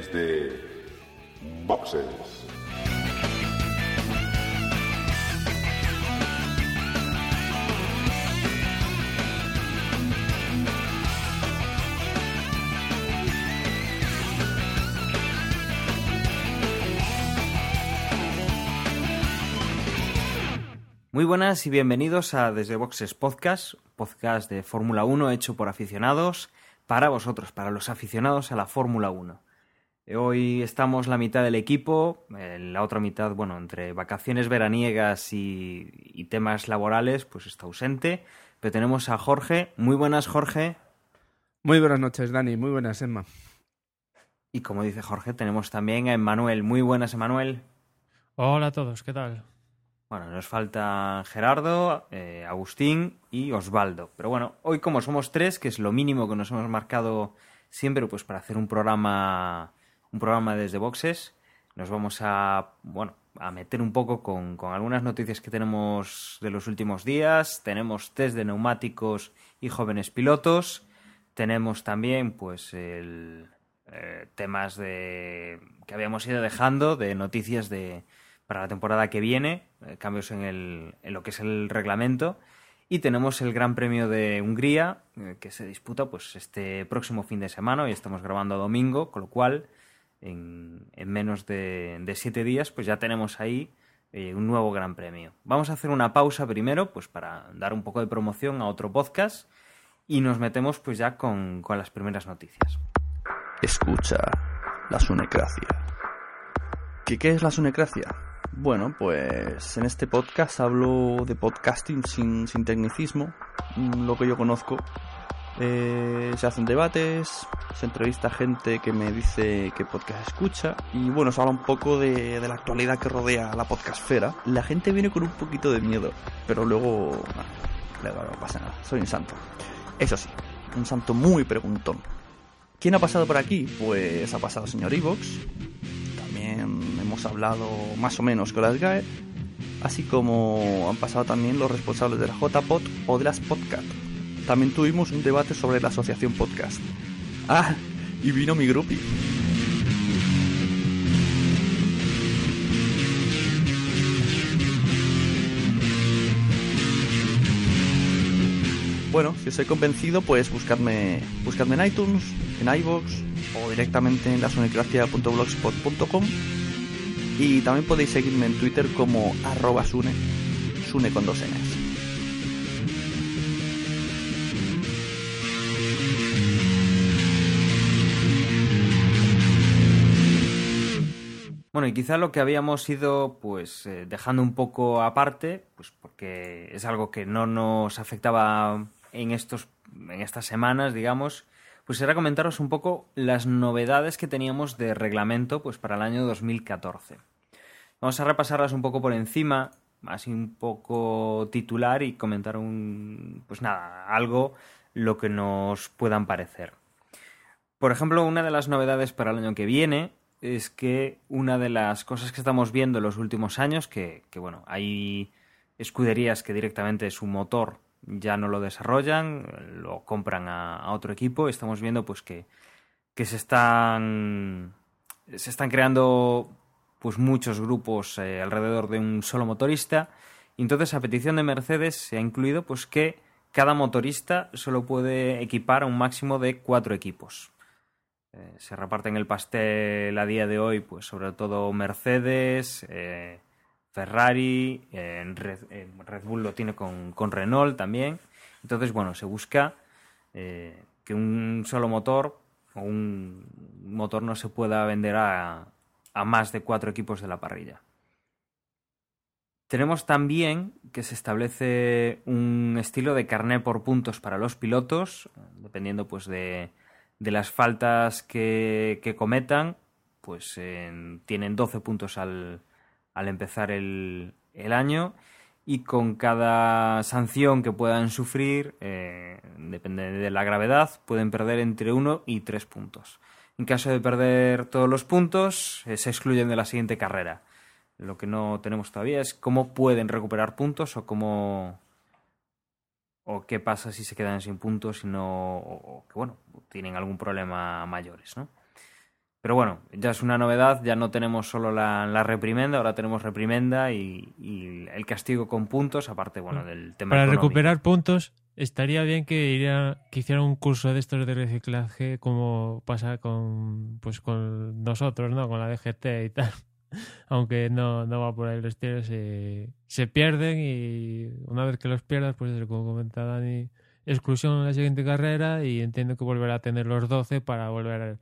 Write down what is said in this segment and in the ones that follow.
desde Boxes. Muy buenas y bienvenidos a Desde Boxes Podcast, podcast de Fórmula 1 hecho por aficionados, para vosotros, para los aficionados a la Fórmula 1. Hoy estamos la mitad del equipo, eh, la otra mitad, bueno, entre vacaciones veraniegas y, y temas laborales, pues está ausente. Pero tenemos a Jorge. Muy buenas, Jorge. Muy buenas noches, Dani. Muy buenas, Emma. Y como dice Jorge, tenemos también a Emanuel. Muy buenas, Emanuel. Hola a todos, ¿qué tal? Bueno, nos falta Gerardo, eh, Agustín y Osvaldo. Pero bueno, hoy como somos tres, que es lo mínimo que nos hemos marcado siempre, pues para hacer un programa, un programa desde boxes, nos vamos a, bueno, a meter un poco con, con algunas noticias que tenemos de los últimos días. Tenemos test de neumáticos y jóvenes pilotos. Tenemos también, pues, el, eh, temas de que habíamos ido dejando de noticias de para la temporada que viene, eh, cambios en, el, en lo que es el reglamento. Y tenemos el Gran Premio de Hungría, eh, que se disputa pues este próximo fin de semana. Hoy estamos grabando domingo, con lo cual en, en menos de, de, siete días pues ya tenemos ahí eh, un nuevo Gran Premio. Vamos a hacer una pausa primero pues para dar un poco de promoción a otro podcast y nos metemos pues ya con, con las primeras noticias. Escucha la sunecracia. ¿Qué, ¿Qué es la sunecracia? Bueno, pues en este podcast hablo de podcasting sin, sin tecnicismo, lo que yo conozco. Eh, se hacen debates, se entrevista a gente que me dice qué podcast escucha y bueno, se habla un poco de, la actualidad que rodea la podcastfera. La gente viene con un poquito de miedo, pero luego, no pasa nada, soy un santo. Eso sí, un santo muy preguntón. ¿Quién ha pasado por aquí? Pues ha pasado el señor Evox, hemos hablado más o menos con las GAE, así como han pasado también los responsables de la JPod o de las Podcast. También tuvimos un debate sobre la asociación podcast. Ah, y vino mi grupi. Bueno, si os he convencido, pues buscadme, buscadme en iTunes, en iVoox o directamente en lasunecracia.blogspot.com y también podéis seguirme en Twitter como arroba Sune, Sune con dos Ns. Bueno, y quizá lo que habíamos ido pues eh, dejando un poco aparte, pues porque es algo que no nos afectaba en estos en estas semanas, digamos, pues era comentaros un poco las novedades que teníamos de reglamento pues para el año 2014. Vamos a repasarlas un poco por encima, así un poco titular y comentar un pues nada, algo lo que nos puedan parecer. Por ejemplo, una de las novedades para el año que viene es que una de las cosas que estamos viendo en los últimos años, que, que bueno, hay escuderías que directamente su motor ya no lo desarrollan, lo compran a, otro equipo. Estamos viendo pues que, que se están se están creando pues muchos grupos eh, alrededor de un solo motorista. Y entonces a petición de Mercedes se ha incluido pues que cada motorista solo puede equipar a un máximo de cuatro equipos. Eh, se reparten el pastel a día de hoy, pues sobre todo Mercedes, eh, Ferrari, Red, Red, Bull lo tiene con, con, Renault también. Entonces, bueno, se busca eh, que un solo motor o un motor no se pueda vender a, a más de cuatro equipos de la parrilla. Tenemos también que se establece un estilo de carné por puntos para los pilotos, dependiendo pues de, de las faltas que, cometan, pues tienen 12 puntos al, al empezar el, el, año y con cada sanción que puedan sufrir, eh, depende de la gravedad, pueden perder entre 1 y 3 puntos. En caso de perder todos los puntos, eh, se excluyen de la siguiente carrera. Lo que no tenemos todavía es cómo pueden recuperar puntos o cómo o qué pasa si se quedan sin puntos y no o que bueno tienen algún problema mayores, ¿no? Pero bueno, ya es una novedad, ya no tenemos solo la, la reprimenda, ahora tenemos reprimenda y, y, el castigo con puntos, aparte, bueno, del tema Para económico. recuperar puntos, estaría bien que, iría, que hiciera un curso de estos de reciclaje como pasa con, pues con nosotros, ¿no? Con la DGT y tal. aunque no, no va por ahí los tiros, se, se pierden y una vez que los pierdas, pues como comenta Dani, exclusión en la siguiente carrera y entiendo que volverá a tener los 12 para volver,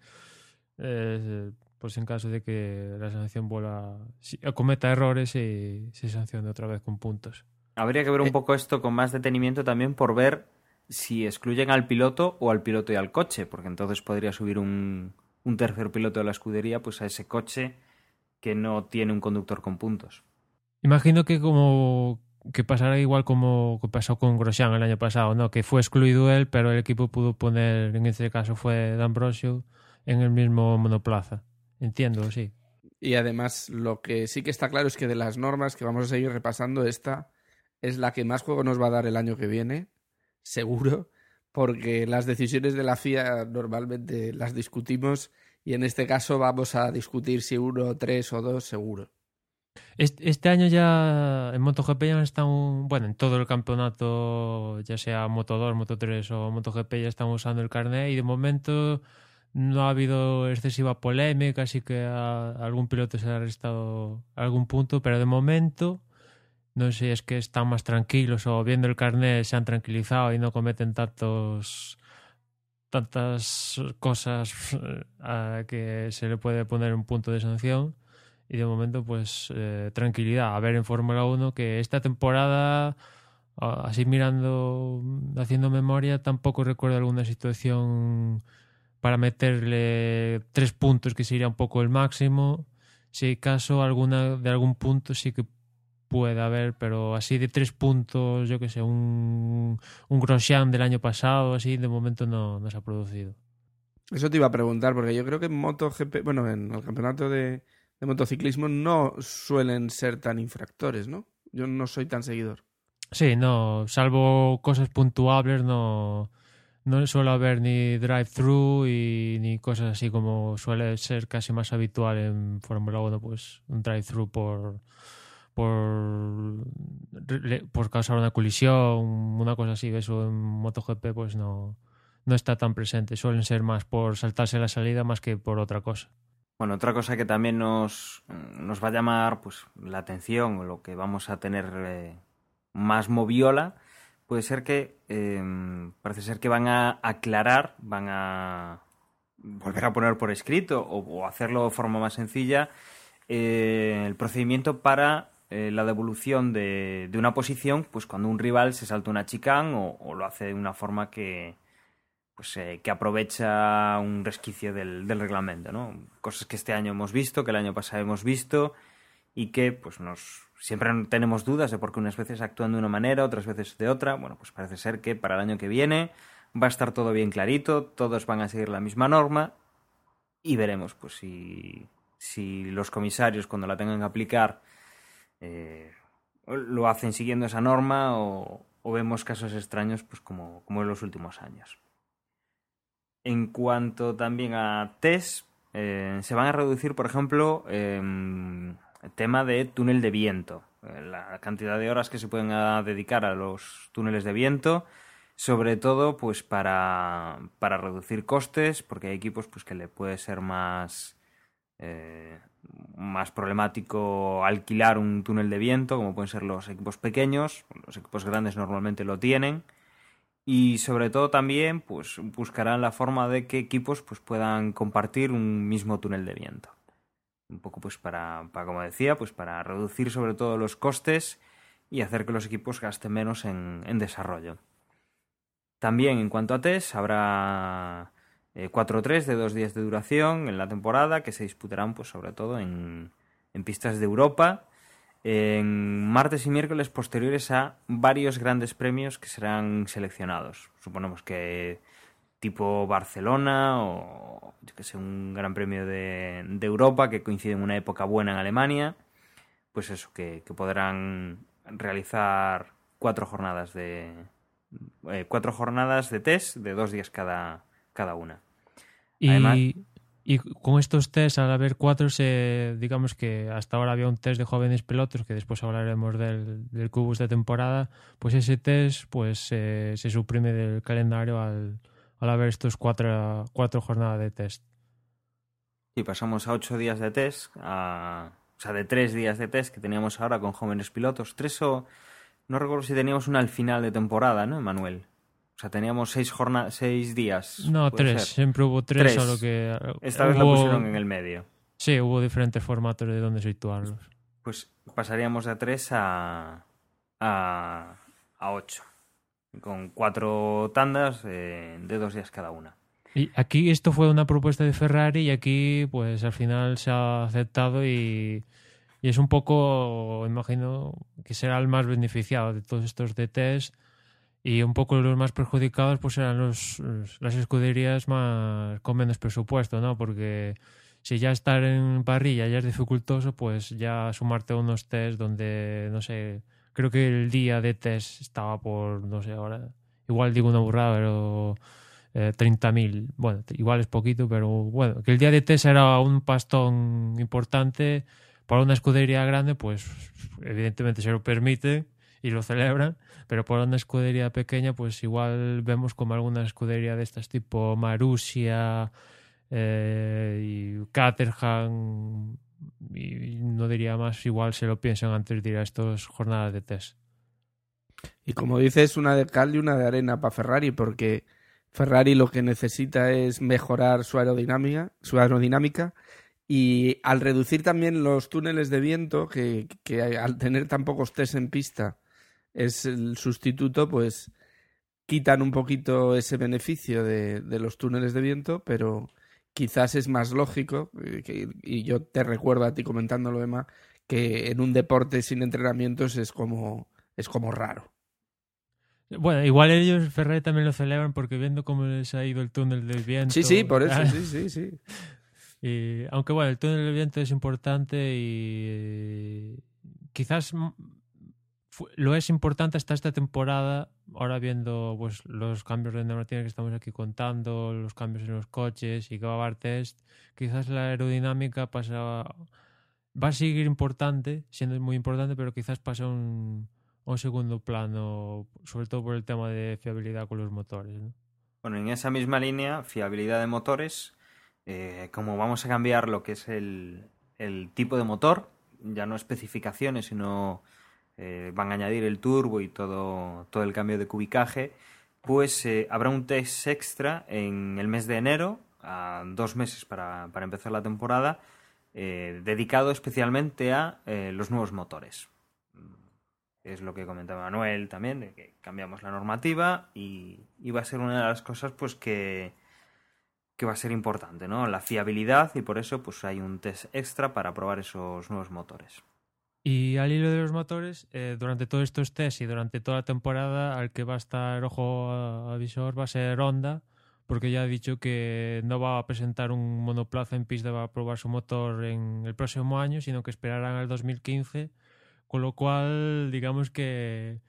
eh, pues en caso de que la sanción vuelva, cometa errores y se sancione otra vez con puntos. Habría que ver un poco esto con más detenimiento también por ver si excluyen al piloto o al piloto y al coche, porque entonces podría subir un, un tercer piloto de la escudería pues a ese coche que no tiene un conductor con puntos. Imagino que como que pasará igual como pasó con Grosjean el año pasado, ¿no? Que fue excluido él, pero el equipo pudo poner, en este caso fue D'Ambrosio, en el mismo monoplaza. Entiendo, sí. Y además, lo que sí que está claro es que de las normas que vamos a seguir repasando, esta es la que más juego nos va a dar el año que viene, seguro, porque las decisiones de la FIA normalmente las discutimos y en este caso vamos a discutir si uno, tres o dos, seguro. Este año ya en MotoGP ya están, bueno, en todo el campeonato, ya sea Moto2, Moto3 o MotoGP, ya están usando el carnet y de momento no ha habido excesiva polémica, así que a algún piloto se ha restado algún punto, pero de momento no sé si es que están más tranquilos o viendo el carnet se han tranquilizado y no cometen tantos tantas cosas a que se le puede poner un punto de sanción y de momento pues eh, tranquilidad. A ver en Fórmula 1 que esta temporada así mirando haciendo memoria tampoco recuerdo alguna situación para meterle tres puntos que sería un poco el máximo. Si hay caso alguna de algún punto sí que puede haber, pero así de tres puntos, yo que sé, un, un Grosjean del año pasado, así, de momento no, no se ha producido. Eso te iba a preguntar, porque yo creo que en MotoGP, bueno, en el campeonato de, de motociclismo no suelen ser tan infractores, ¿no? Yo no soy tan seguidor. Sí, no, salvo cosas puntuables, no, no suele haber ni drive-thru y ni cosas así como suele ser casi más habitual en Fórmula 1, pues un drive-thru por por, por causar una colisión, una cosa así, eso en MotoGP pues no, no está tan presente. Suelen ser más por saltarse la salida más que por otra cosa. Bueno, otra cosa que también nos, nos va a llamar pues, la atención o lo que vamos a tener eh, más moviola puede ser que eh, parece ser que van a aclarar, van a volver a poner por escrito o, hacerlo de forma más sencilla eh, el procedimiento para eh, la devolución de, de, una posición, pues cuando un rival se salta una chicane o, o, lo hace de una forma que, pues, eh, que aprovecha un resquicio del, del, reglamento, ¿no? Cosas que este año hemos visto, que el año pasado hemos visto y que pues nos siempre tenemos dudas de por qué unas veces actúan de una manera, otras veces de otra. Bueno, pues parece ser que para el año que viene va a estar todo bien clarito, todos van a seguir la misma norma y veremos pues si, si los comisarios cuando la tengan que aplicar eh, lo hacen siguiendo esa norma o, vemos casos extraños pues como, como en los últimos años. En cuanto también a test, eh, se van a reducir, por ejemplo, el tema de túnel de viento, eh, la cantidad de horas que se pueden dedicar a los túneles de viento, sobre todo pues para, para reducir costes, porque hay equipos pues que le puede ser más eh, más problemático alquilar un túnel de viento, como pueden ser los equipos pequeños, los equipos grandes normalmente lo tienen, y sobre todo también pues buscarán la forma de que equipos pues puedan compartir un mismo túnel de viento. Un poco pues para, para como decía, pues para reducir sobre todo los costes y hacer que los equipos gasten menos en, en desarrollo. También en cuanto a test habrá eh, 4-3 de dos días de duración en la temporada que se disputarán pues sobre todo en, pistas de Europa en martes y miércoles posteriores a varios grandes premios que serán seleccionados. Suponemos que tipo Barcelona o yo que sé, un gran premio de, Europa que coincide en una época buena en Alemania. Pues eso, que, que podrán realizar cuatro jornadas de eh, cuatro jornadas de test de dos días cada, cada una. Y, Además, y con estos test, al haber cuatro, se, digamos que hasta ahora había un test de jóvenes pilotos, que después hablaremos del, del Cubus de temporada, pues ese test pues eh, se suprime del calendario al, al haber estos cuatro, cuatro jornadas de test. Y pasamos a ocho días de test, a, o sea, de tres días de test que teníamos ahora con jóvenes pilotos. Tres o... No recuerdo si teníamos una al final de temporada, ¿no, Manuel? O sea, teníamos seis, jornadas, seis días. No, ¿puede tres. ser? Siempre hubo tres, Tres. solo que... Esta vez la pusieron en el medio. Sí, hubo diferentes formatos de dónde situarlos. Pues pasaríamos de tres a, a, a ocho. Con cuatro tandas eh, de dos días cada una. Y aquí esto fue una propuesta de Ferrari y aquí pues al final se ha aceptado y, y es un poco, imagino, que será el más beneficiado de todos estos DTs y un poco los más perjudicados pues serán los, las escuderías más con menos presupuesto, ¿no? Porque si ya estar en parrilla ya es dificultoso, pues ya sumarte a unos test donde, no sé, creo que el día de test estaba por, no sé, ahora, igual digo una burrada, pero eh, 30.000. Bueno, igual es poquito, pero bueno, que el día de test era un pastón importante para una escudería grande, pues evidentemente se lo permite y lo celebran, pero para una escudería pequeña, pues igual vemos como alguna escudería de estas tipo Marussia eh, y Caterham y no diría más, igual se lo piensan antes de ir a estas jornadas de test. Y como dices, una de cal y una de arena para Ferrari, porque Ferrari lo que necesita es mejorar su aerodinámica, su aerodinámica y al reducir también los túneles de viento, que, que al tener tan pocos test en pista es el sustituto, pues quitan un poquito ese beneficio de, de los túneles de viento, pero quizás es más lógico, eh, y yo te recuerdo a ti comentándolo, Emma, que en un deporte sin entrenamientos es como, es como raro. Bueno, igual ellos, Ferrari también lo celebran porque viendo cómo les ha ido el túnel del viento. Sí, sí, por eso, sí, sí, sí. Y, aunque bueno, el túnel del viento es importante y eh, quizás lo es importante hasta esta temporada. Ahora viendo pues los cambios de normativa que estamos aquí contando, los cambios en los coches y que va a haber test, quizás la aerodinámica pasa va a seguir importante, siendo muy importante, pero quizás pasa un, un segundo plano, sobre todo por el tema de fiabilidad con los motores. ¿no? Bueno, en esa misma línea, fiabilidad de motores, eh, como vamos a cambiar lo que es el, el tipo de motor, ya no especificaciones, sino eh, van a añadir el turbo y todo, todo el cambio de cubicaje, pues eh, habrá un test extra en el mes de enero, a dos meses para, para empezar la temporada, eh, dedicado especialmente a los nuevos motores. Es lo que comentaba Manuel también, de que cambiamos la normativa y, y va a ser una de las cosas pues que, que va a ser importante, ¿no? La fiabilidad y por eso pues hay un test extra para probar esos nuevos motores. Y al hilo de los motores, eh, durante todos estos tests y durante toda la temporada, al que va a estar ojo a, a visor va a ser Honda, porque ya ha dicho que no va a presentar un monoplaza en pista para probar su motor en el próximo año, sino que esperarán al 2015, con lo cual, digamos que,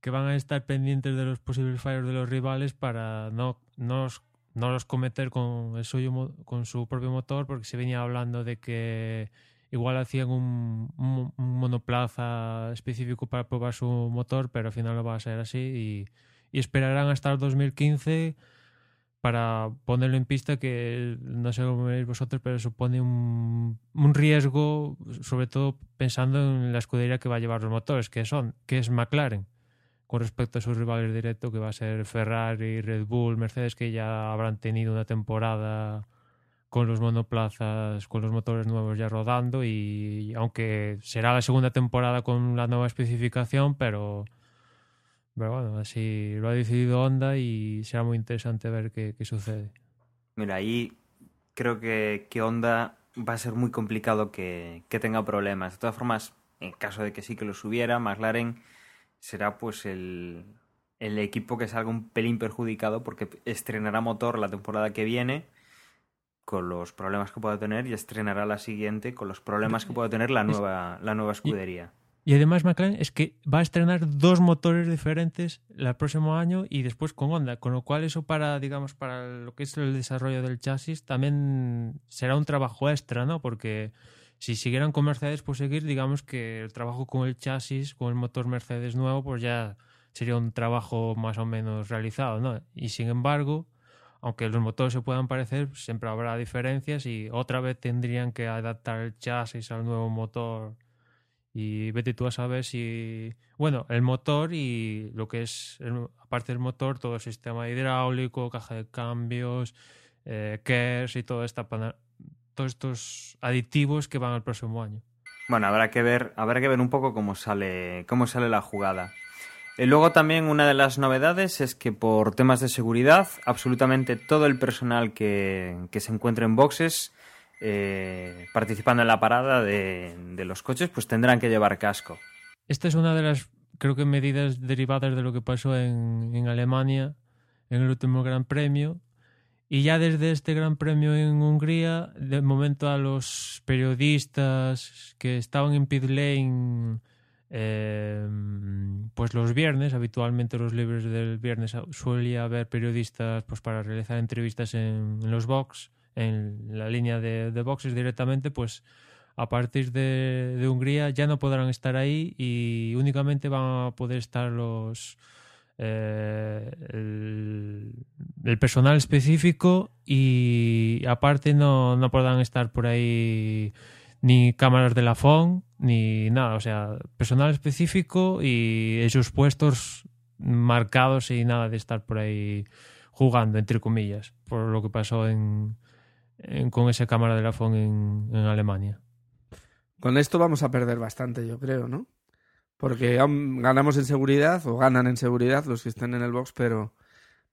que van a estar pendientes de los posibles fallos de los rivales para no, no, los, no los cometer con, el suyo, con su propio motor, porque se venía hablando de que igual hacían un, un- un monoplaza específico para probar su motor, pero al final no va a ser así. Y, y esperarán hasta el 2015 para ponerlo en pista que no sé cómo veis vosotros, pero supone un, un riesgo, sobre todo pensando en la escudería que va a llevar los motores, que son, que es McLaren, con respecto a sus rivales directos, que va a ser Ferrari, Red Bull, Mercedes, que ya habrán tenido una temporada con los monoplazas, con los motores nuevos ya rodando y aunque será la segunda temporada con la nueva especificación, pero, bueno, así lo ha decidido Honda y será muy interesante ver qué, qué sucede. Mira, ahí creo que, que Honda va a ser muy complicado que, que tenga problemas. De todas formas, en caso de que sí que los hubiera, McLaren será pues el, el equipo que salga un pelín perjudicado porque estrenará motor la temporada que viene con los problemas que pueda tener y estrenará la siguiente con los problemas que pueda tener la nueva, la nueva escudería. Y además McLaren es que va a estrenar dos motores diferentes el próximo año y después con Honda, con lo cual eso para, digamos, para lo que es el desarrollo del chasis también será un trabajo extra, ¿no? Porque si siguieran con Mercedes, pues seguir, digamos que el trabajo con el chasis, con el motor Mercedes nuevo, pues ya sería un trabajo más o menos realizado, ¿no? Y sin embargo, aunque los motores se puedan parecer, siempre habrá diferencias y otra vez tendrían que adaptar el chasis al nuevo motor. Y vete tú a saber si. Bueno, el motor y lo que es, aparte del motor, todo el sistema hidráulico, caja de cambios, eh, KERS y todo esta, todos estos aditivos que van al próximo año. Bueno, habrá que ver, habrá que ver un poco cómo sale, cómo sale la jugada. Luego también una de las novedades es que por temas de seguridad, absolutamente todo el personal que, se encuentre en boxes eh, participando en la parada de, los coches, pues tendrán que llevar casco. Esta es una de las, creo que, medidas derivadas de lo que pasó en, en Alemania en el último Gran Premio. Y ya desde este Gran Premio en Hungría, de momento a los periodistas que estaban en pit lane Em, pues los viernes, habitualmente los libres del viernes suele haber periodistas pues para realizar entrevistas en, los box, en la línea de, boxes directamente, pues a partir de, Hungría ya no podrán estar ahí y únicamente van a poder estar los eh, el, personal específico y aparte no, no podrán estar por ahí ni cámaras de la FON, ni nada. O sea, personal específico y esos puestos marcados y nada de estar por ahí jugando, entre comillas, por lo que pasó en, con esa cámara de la FON en, Alemania. Con esto vamos a perder bastante, yo creo, ¿no? Porque ganamos en seguridad o ganan en seguridad los que estén en el box, pero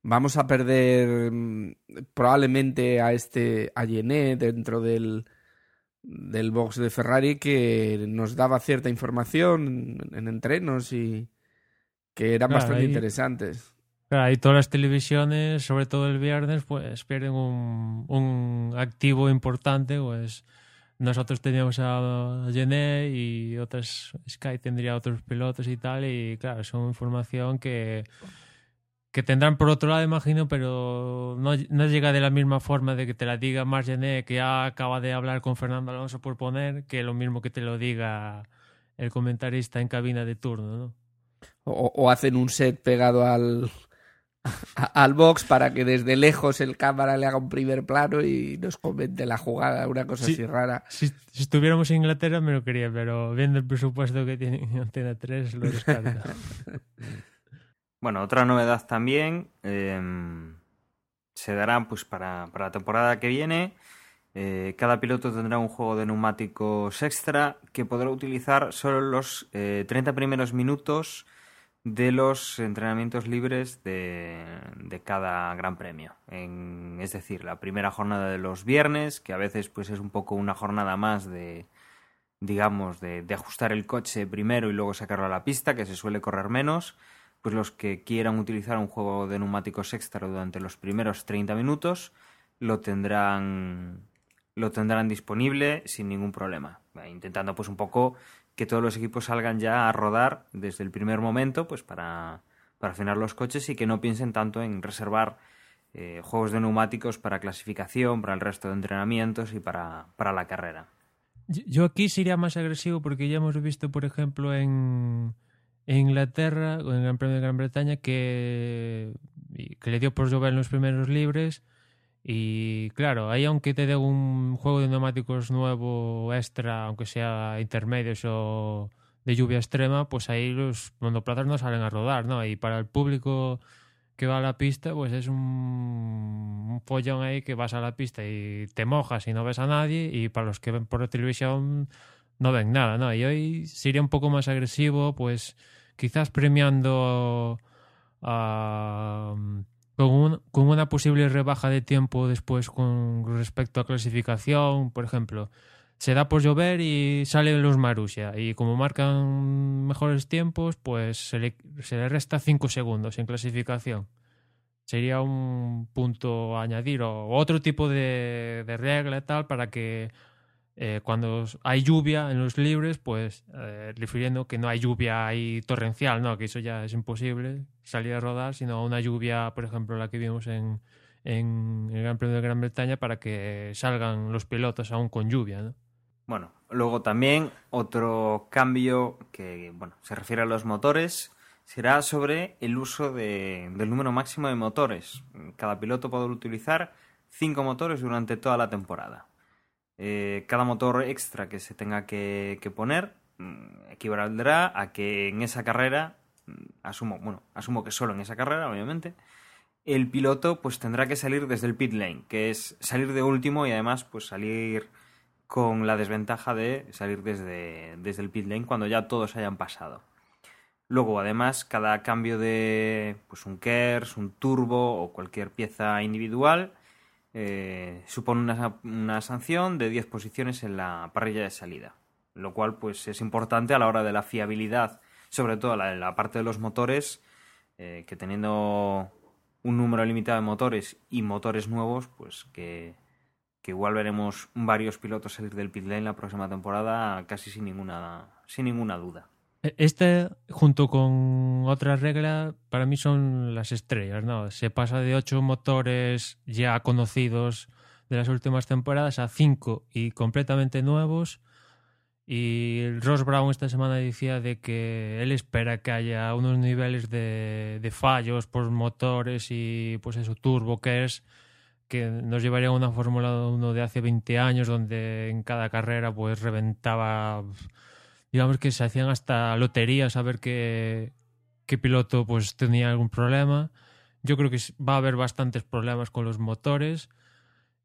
vamos a perder mm, probablemente a este a dentro del del box de Ferrari que nos daba cierta información en entrenos y que eran bastante interesantes. Claro, y todas las televisiones, sobre todo el viernes, pues pierden un, un activo importante, pues nosotros teníamos a Gené y otras Sky tendría otros pilotos y tal y claro, son información que que tendrán por otro lado, imagino, pero no, no, llega de la misma forma de que te la diga Margené, que ya acaba de hablar con Fernando Alonso por poner, que lo mismo que te lo diga el comentarista en cabina de turno, ¿no? O, hacen un set pegado al, al box para que desde lejos el cámara le haga un primer plano y nos comente la jugada, una cosa así rara. Si, estuviéramos en Inglaterra me lo quería, pero viendo el presupuesto que tiene Antena 3 lo descarto. Bueno, otra novedad también em, se dará pues para, la temporada que viene. Eh, cada piloto tendrá un juego de neumáticos extra que podrá utilizar solo los 30 eh, primeros minutos de los entrenamientos libres de, cada gran premio. es decir, la primera jornada de los viernes, que a veces pues es un poco una jornada más de digamos de ajustar el coche primero y luego sacarlo a la pista, que se suele correr menos pues los que quieran utilizar un juego de neumáticos extra durante los primeros 30 minutos lo tendrán lo tendrán disponible sin ningún problema, intentando pues un poco que todos los equipos salgan ya a rodar desde el primer momento pues para, para afinar los coches y que no piensen tanto en reservar eh, juegos de neumáticos para clasificación, para el resto de entrenamientos y para, para la carrera. Yo aquí sería más agresivo porque ya hemos visto, por ejemplo, en, en Inglaterra, en el Gran Premio de Gran Bretaña, que, que le dio por llover en los primeros libres. Y claro, ahí aunque te dé un juego de neumáticos nuevo extra, aunque sea intermedios o de lluvia extrema, pues ahí los monoplazas no salen a rodar, ¿no? Y para el público que va a la pista, pues es un, un follón ahí que vas a la pista y te mojas y no ves a nadie, y para los que ven por televisión no ven nada, ¿no? Y hoy sería un poco más agresivo, pues quizás premiando con, con, una posible rebaja de tiempo después con respecto a clasificación, por ejemplo. Se da por llover y sale los Marussia y como marcan mejores tiempos, pues se le, se le resta 5 segundos en clasificación. Sería un punto a añadir o otro tipo de, de regla y tal para que eh, cuando hay lluvia en los libres, pues eh, refiriendo que no hay lluvia ahí torrencial, ¿no? que eso ya es imposible salir a rodar, sino una lluvia, por ejemplo, la que vimos en, en el Gran Premio de Gran Bretaña para que salgan los pilotos aún con lluvia. ¿no? Bueno, luego también otro cambio que bueno, se refiere a los motores será sobre el uso de, del número máximo de motores. Cada piloto podrá utilizar cinco motores durante toda la temporada. Eh, cada motor extra que se tenga que, poner mm, equivaldrá a que en esa carrera, mm, asumo, bueno, asumo que solo en esa carrera, obviamente, el piloto pues tendrá que salir desde el pit lane, que es salir de último y además pues salir con la desventaja de salir desde, desde el pit lane cuando ya todos hayan pasado. Luego, además, cada cambio de pues, un KERS, un turbo o cualquier pieza individual eh, supone una, sanción de 10 posiciones en la parrilla de salida, lo cual pues, es importante a la hora de la fiabilidad, sobre todo en la, parte de los motores, eh, que teniendo un número limitado de motores y motores nuevos, pues que, que igual veremos varios pilotos salir del pit lane la próxima temporada casi sin ninguna, sin ninguna duda. Este, junto con otra regla, para mí son las estrellas, ¿no? Se pasa de ocho motores ya conocidos de las últimas temporadas a cinco y completamente nuevos. Y Ross Brown esta semana decía de que él espera que haya unos niveles de, de fallos por motores y pues eso, turbo que es que nos llevaría a una Fórmula 1 de hace 20 años donde en cada carrera pues reventaba digamos que se hacían hasta loterías a ver qué, qué piloto pues tenía algún problema. Yo creo que va a haber bastantes problemas con los motores.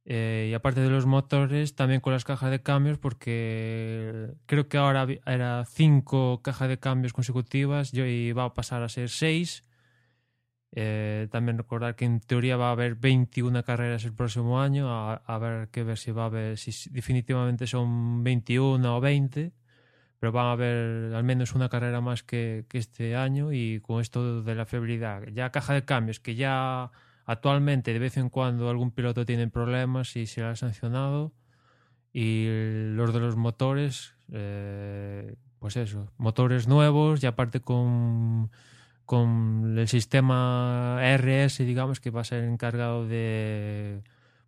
Eh, y aparte de los motores, también con las cajas de cambios, porque creo que ahora era cinco cajas de cambios consecutivas y va a pasar a ser seis. Eh, también recordar que en teoría va a haber 21 carreras el próximo año, a, ver qué ver si va a haber, si definitivamente son 21 o 20 pero van a haber al menos una carrera más que, este año y con esto de la fiabilidad. Ya caja de cambios, que ya actualmente de vez en cuando algún piloto tiene problemas y se ha sancionado. Y los de los motores, eh, pues eso, motores nuevos y aparte con, con el sistema RS, digamos, que va a ser encargado de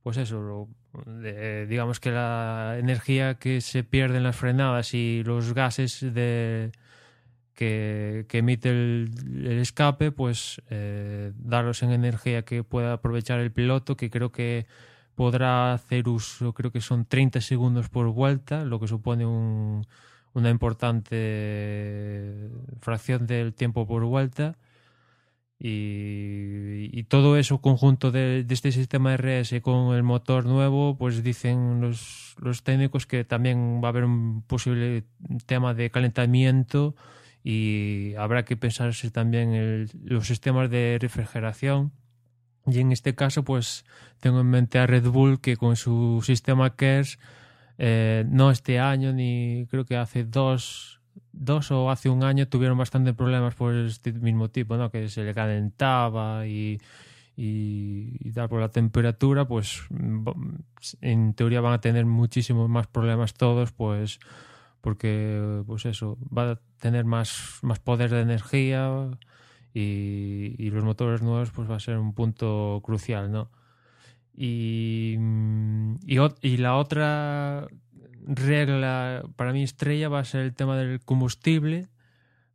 pues eso, de, digamos que la energía que se pierde en las frenadas y los gases de, que, emite el, el, escape, pues eh, darlos en energía que pueda aprovechar el piloto, que creo que podrá hacer uso, creo que son 30 segundos por vuelta, lo que supone un, una importante fracción del tiempo por vuelta y, todo eso conjunto de, este sistema RS con el motor nuevo, pues dicen los, los técnicos que también va a haber un posible tema de calentamiento y habrá que pensarse también en los sistemas de refrigeración. Y en este caso, pues tengo en mente a Red Bull que con su sistema KERS, eh, no este año ni creo que hace dos dos o hace un año tuvieron bastante problemas por este mismo tipo, ¿no? Que se le calentaba y, y, por la temperatura, pues en teoría van a tener muchísimos más problemas todos, pues porque pues eso va a tener más, más poder de energía y, y los motores nuevos pues va a ser un punto crucial, ¿no? Y, y, y la otra regla para mí estrella va a ser el tema del combustible,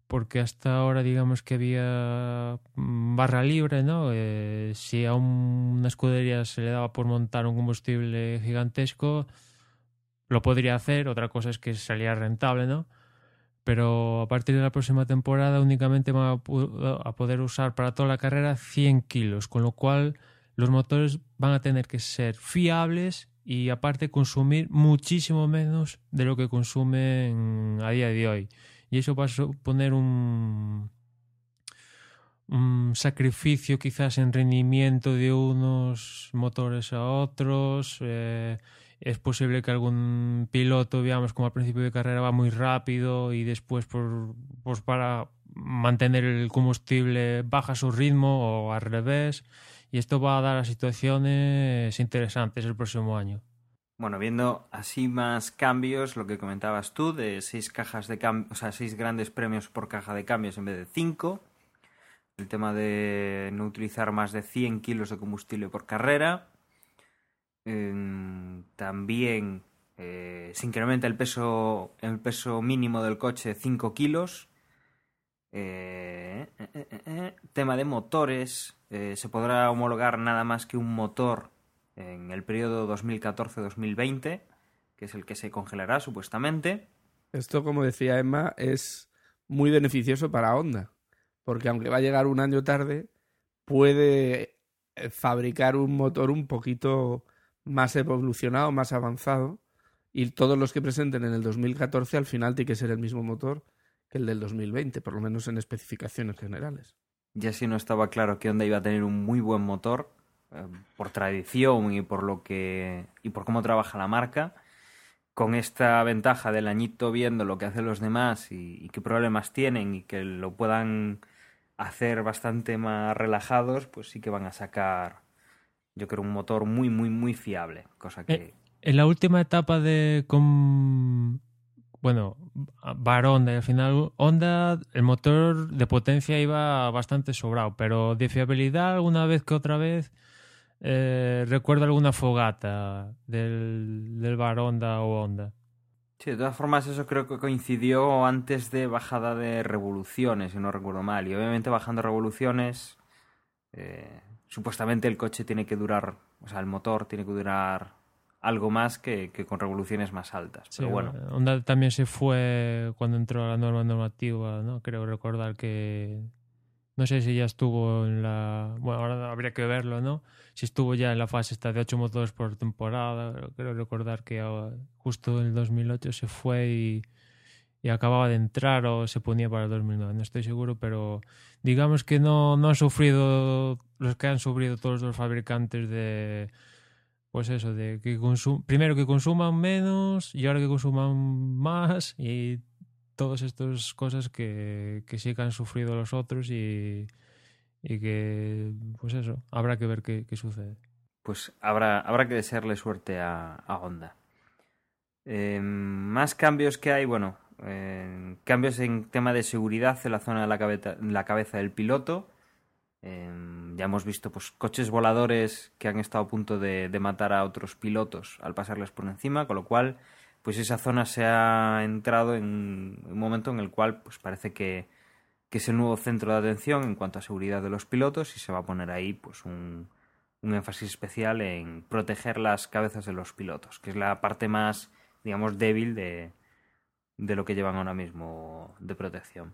porque hasta ahora digamos que había mm, barra libre, ¿no? Eh, si a una escudería se le daba por montar un combustible gigantesco, lo podría hacer, otra cosa es que salía rentable, ¿no? Pero a partir de la próxima temporada únicamente van a, poder usar para toda la carrera 100 kilos, con lo cual los motores van a tener que ser fiables y aparte consumir muchísimo menos de lo que consumen a día de hoy. Y eso va a suponer un, sacrificio quizás en rendimiento de unos motores a otros. Eh, es posible que algún piloto, veamos, como al principio de carrera va muy rápido y después por, pues para mantener el combustible baja su ritmo o al revés y esto va a dar a situaciones interesantes el próximo año. Bueno, viendo así más cambios, lo que comentabas tú, de seis cajas de cambios, o sea, seis grandes premios por caja de cambios en vez de cinco. El tema de no utilizar más de 100 kilos de combustible por carrera. También eh, se incrementa el peso, el peso mínimo del coche 5 kilos. Eh, eh, tema de motores. Se podrá homologar nada más que un motor en el periodo 2014-2020, que es el que se congelará supuestamente. Esto, como decía Emma, es muy beneficioso para Honda, porque aunque va a llegar un año tarde, puede eh, fabricar un motor un poquito más evolucionado, más avanzado, y todos los que presenten en el 2014 al final tiene que ser el mismo motor que el del 2020, por lo menos en especificaciones generales. Ya si no estaba claro que Honda iba a tener un muy buen motor, eh, por tradición y por lo que y por cómo trabaja la marca, con esta ventaja del añito viendo lo que hacen los demás y, qué problemas tienen y que lo puedan hacer bastante más relajados, pues sí que van a sacar, yo creo, un motor muy, muy, muy fiable. Cosa que. Eh, en la última etapa de. Con, bueno, Honda, y al final Honda, el motor de potencia iba bastante sobrado, pero de fiabilidad, alguna vez que otra vez eh, recuerdo alguna fogata del, del bar Honda o Honda. Sí, de todas formas eso creo que coincidió antes de bajada de revoluciones, si no recuerdo mal. Y obviamente bajando revoluciones, eh, supuestamente el coche tiene que durar, o sea, el motor tiene que durar algo más que, que con revoluciones más altas. Pero bueno. Honda también se fue cuando entró la norma normativa, ¿no? Creo recordar que no sé si ya estuvo en la. Bueno, ahora habría que verlo, ¿no? Si estuvo ya en la fase esta de 8 motores por temporada. Quiero recordar que justo en el 2008 se fue y, y, acababa de entrar o se ponía para el 2009. No estoy seguro, pero digamos que no, no han sufrido los que han sufrido todos los fabricantes de. Pues eso, de que primero que consuman menos y ahora que consuman más y todas estas cosas que, que sí que han sufrido los otros y, y que, pues eso, habrá que ver qué, qué sucede. Pues habrá, habrá que desearle suerte a, a Honda. Eh, más cambios que hay, bueno, eh, cambios en tema de seguridad en la zona de la cabeza, la cabeza del piloto. Eh, ya hemos visto pues, coches voladores que han estado a punto de, matar a otros pilotos al pasarles por encima, con lo cual pues esa zona se ha entrado en un momento en el cual pues parece que, es el nuevo centro de atención en cuanto a seguridad de los pilotos y se va a poner ahí pues un, un énfasis especial en proteger las cabezas de los pilotos, que es la parte más, digamos, débil de, de lo que llevan ahora mismo de protección.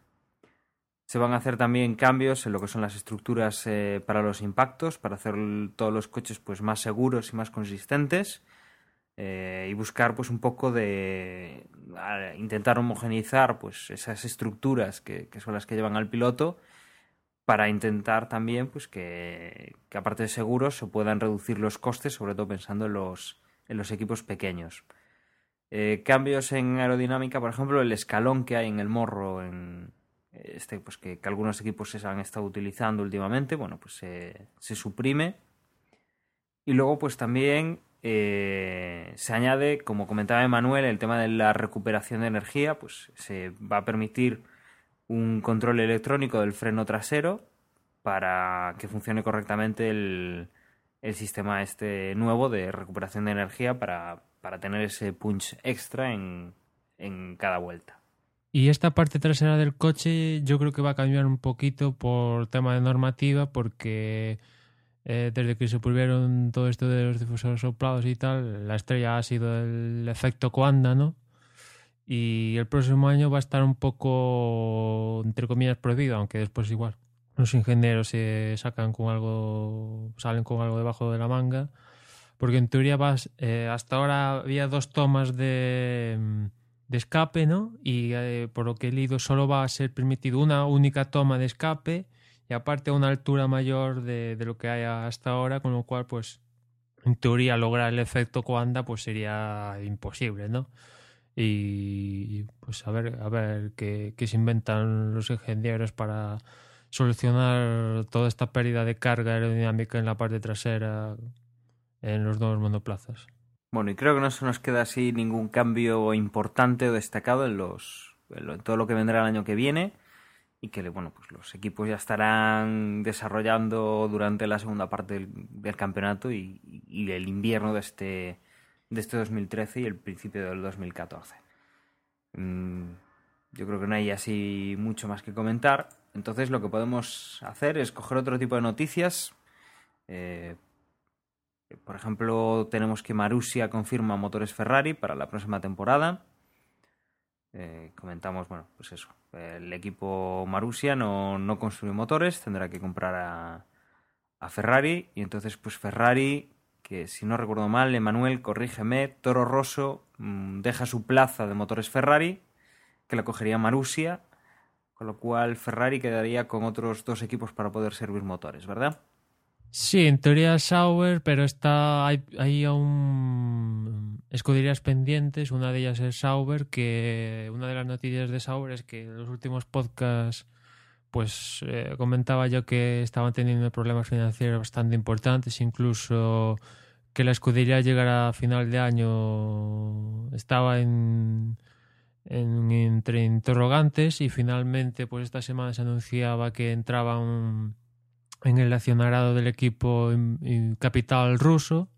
Se van a hacer también cambios en lo que son las estructuras eh, para los impactos, para hacer todos los coches pues, más seguros y más consistentes eh, y buscar pues un poco de intentar homogeneizar pues esas estructuras que, son las que llevan al piloto para intentar también pues que, aparte de seguros se puedan reducir los costes sobre todo pensando en los, en los equipos pequeños. Eh, cambios en aerodinámica por ejemplo el escalón que hay en el morro en este pues que, algunos equipos se han estado utilizando últimamente bueno pues se suprime y luego pues también eh, se añade, como comentaba Emanuel, el tema de la recuperación de energía, pues se va a permitir un control electrónico del freno trasero para que funcione correctamente el, sistema este nuevo de recuperación de energía para, tener ese punch extra en, en cada vuelta. Y esta parte trasera del coche yo creo que va a cambiar un poquito por tema de normativa porque eh, desde que se prohibieron todo esto de los difusores soplados y tal, la estrella ha sido el efecto Coanda, ¿no? Y el próximo año va a estar un poco, entre comillas, prohibido, aunque después igual. Los ingenieros se sacan con algo, salen con algo debajo de la manga, porque en teoría vas, eh, hasta ahora había dos tomas de, de escape, ¿no? Y eh, por lo que he leído solo va a ser permitido una única toma de escape y aparte a una altura mayor de, de, lo que hay hasta ahora, con lo cual, pues, en teoría lograr el efecto Coanda pues sería imposible, ¿no? Y pues a ver, a ver qué, qué se inventan los ingenieros para solucionar toda esta pérdida de carga aerodinámica en la parte trasera en los dos monoplazas. Bueno, y creo que no se nos queda así ningún cambio importante o destacado en los en todo lo que vendrá el año que viene y que bueno, pues los equipos ya estarán desarrollando durante la segunda parte del, campeonato y, el invierno de este, de este 2013 y el principio del 2014. Mm, yo creo que no hay así mucho más que comentar. Entonces lo que podemos hacer es coger otro tipo de noticias. Eh, por ejemplo, tenemos que Marussia confirma motores Ferrari para la próxima temporada. Eh, comentamos, bueno, pues eso. El equipo Marussia no, no construye motores, tendrá que comprar a, Ferrari. Y entonces, pues Ferrari, que si no recuerdo mal, Emanuel, corrígeme, Toro Rosso mmm, deja su plaza de motores Ferrari, que la cogería Marussia con lo cual Ferrari quedaría con otros dos equipos para poder servir motores, ¿verdad? Sí, en teoría Sauber, pero está hay, hay aún escuderías pendientes. Una de ellas es Sauber, que una de las noticias de Sauber es que en los últimos podcasts pues eh, comentaba yo que estaban teniendo problemas financieros bastante importantes, incluso que la escudería llegara a final de año estaba en en, entre interrogantes y finalmente pues esta semana se anunciaba que entraba un, en el accionariado del equipo capital ruso.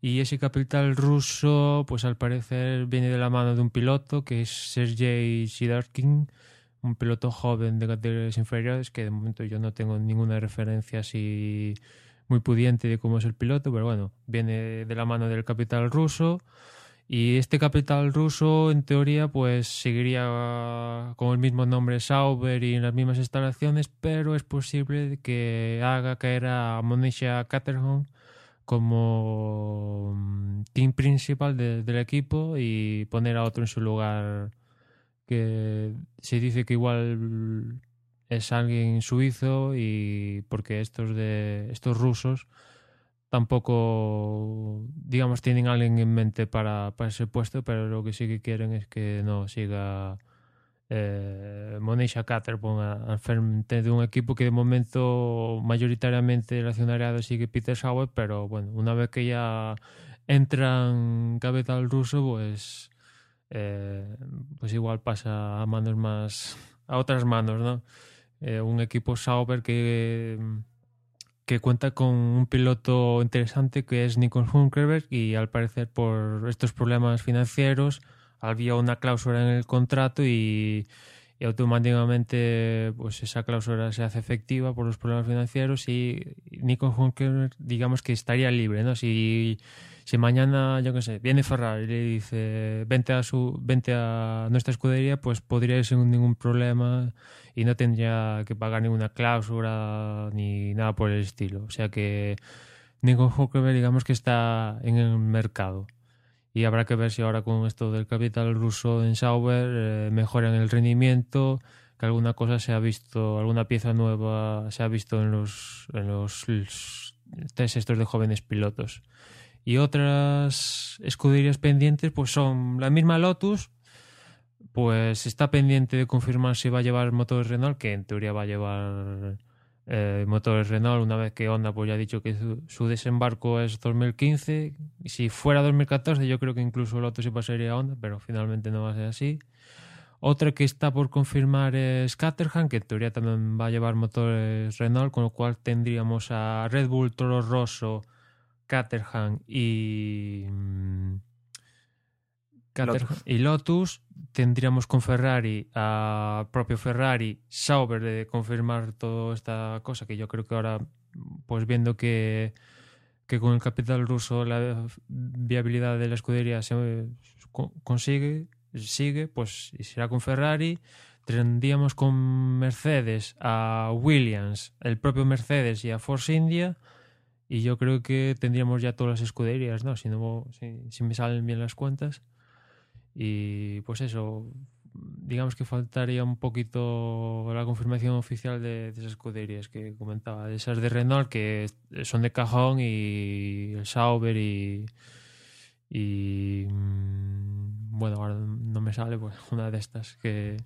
Y ese capital ruso pues al parecer viene de la mano de un piloto que es Sergei Sidarkin un piloto joven de categorías inferiores que de momento yo no tengo ninguna referencia así muy pudiente de cómo es el piloto pero bueno viene de la mano del capital ruso y este capital ruso, en teoría, pues seguiría con el mismo nombre Sauber y en las mismas instalaciones, pero es posible que haga caer a Monisha Caterham como mm, team principal de, del equipo y poner a otro en su lugar que se dice que igual es alguien suizo y porque estos de estos rusos tampoco, digamos, tienen alguien en mente para, para, ese puesto, pero lo que sí que quieren es que no siga eh, Monisha Caterpon al frente de un equipo que de momento mayoritariamente el accionariado sigue Peter Sauer, pero bueno, una vez que ya entran capital ruso, pues, eh, pues igual pasa a manos más, a otras manos, ¿no? Eh, un equipo Sauber que que cuenta con un piloto interesante que es Nico Hulkenberg y al parecer por estos problemas financieros había una cláusula en el contrato y, automáticamente pues esa cláusula se hace efectiva por los problemas financieros y Nico Hulkenberg digamos que estaría libre, ¿no? Si, si mañana, yo qué sé, viene Ferrari y le dice vente a, su, vente a nuestra escudería, pues podría ir sin ningún problema y no tendría que pagar ninguna cláusula ni nada por el estilo. O sea que Nico Hulkenberg digamos que está en el mercado y habrá que ver si ahora con esto del capital ruso en Sauber eh, mejoran el rendimiento, que alguna cosa se ha visto, alguna pieza nueva se ha visto en los, en los test estos de jóvenes pilotos. Y otras escuderías pendientes pues son la misma Lotus, pues está pendiente de confirmar si va a llevar motores Renault, que en teoría va a llevar eh, motores Renault una vez que Honda pues ya ha dicho que su, desembarco es 2015. Y si fuera 2014 yo creo que incluso el otro sí pasaría a Honda, pero finalmente no va a ser así. Otra que está por confirmar es Caterham, que en teoría también va a llevar motores Renault, con lo cual tendríamos a Red Bull, Toro Rosso, Caterham y... Mmm, Y Lotus tendríamos con Ferrari a propio Ferrari Sauber de confirmar toda esta cosa que yo creo que ahora pues viendo que que con el capital ruso la viabilidad de la escudería se consigue sigue pues será con Ferrari. Tendríamos con Mercedes a Williams el propio Mercedes y a Force India. Y yo creo que tendríamos ya todas las escuderías no si no si me salen bien las cuentas y pues eso, digamos que faltaría un poquito la confirmación oficial de, esas escuderías que comentaba, de esas de Renault que son de cajón y el Sauber y, y bueno, ahora no me sale pues una de estas que,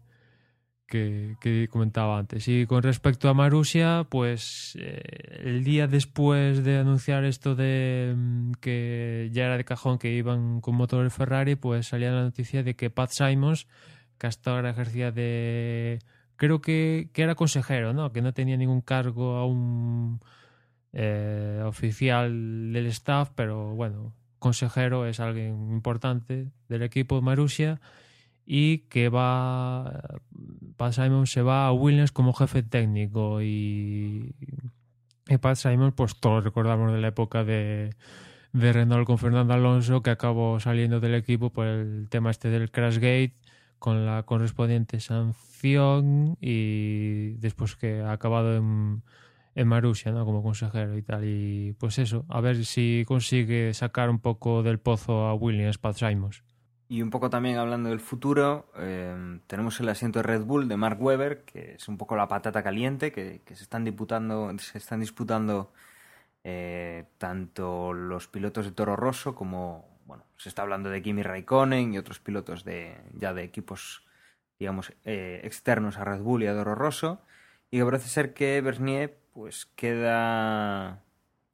que, comentaba antes. Y con respecto a Marussia, pues eh, el día después de anunciar esto de mm, que ya era de cajón que iban con motor Ferrari, pues salía la noticia de que Pat Simons, que hasta ahora ejercía de... Creo que, que era consejero, ¿no? Que no tenía ningún cargo aún eh, oficial del staff, pero bueno, consejero es alguien importante del equipo de Marussia y que va Pat Simon se va a Williams como jefe técnico y, y Pat Simon pues todos recordamos de la época de, de Renault con Fernando Alonso que acabó saliendo del equipo por el tema este del Crashgate con la correspondiente sanción y después que ha acabado en, en Marussia, ¿no? Como consejero y tal. Y pues eso, a ver si consigue sacar un poco del pozo a Williams Pat Simons. Y un poco también hablando del futuro, eh, tenemos el asiento de Red Bull de Mark Webber, que es un poco la patata caliente, que, que se están disputando, se están disputando eh, tanto los pilotos de Toro Rosso como bueno, se está hablando de Kimi Raikkonen y otros pilotos de ya de equipos, digamos, eh, externos a Red Bull y a Toro Rosso. Y que parece ser que Bernier pues queda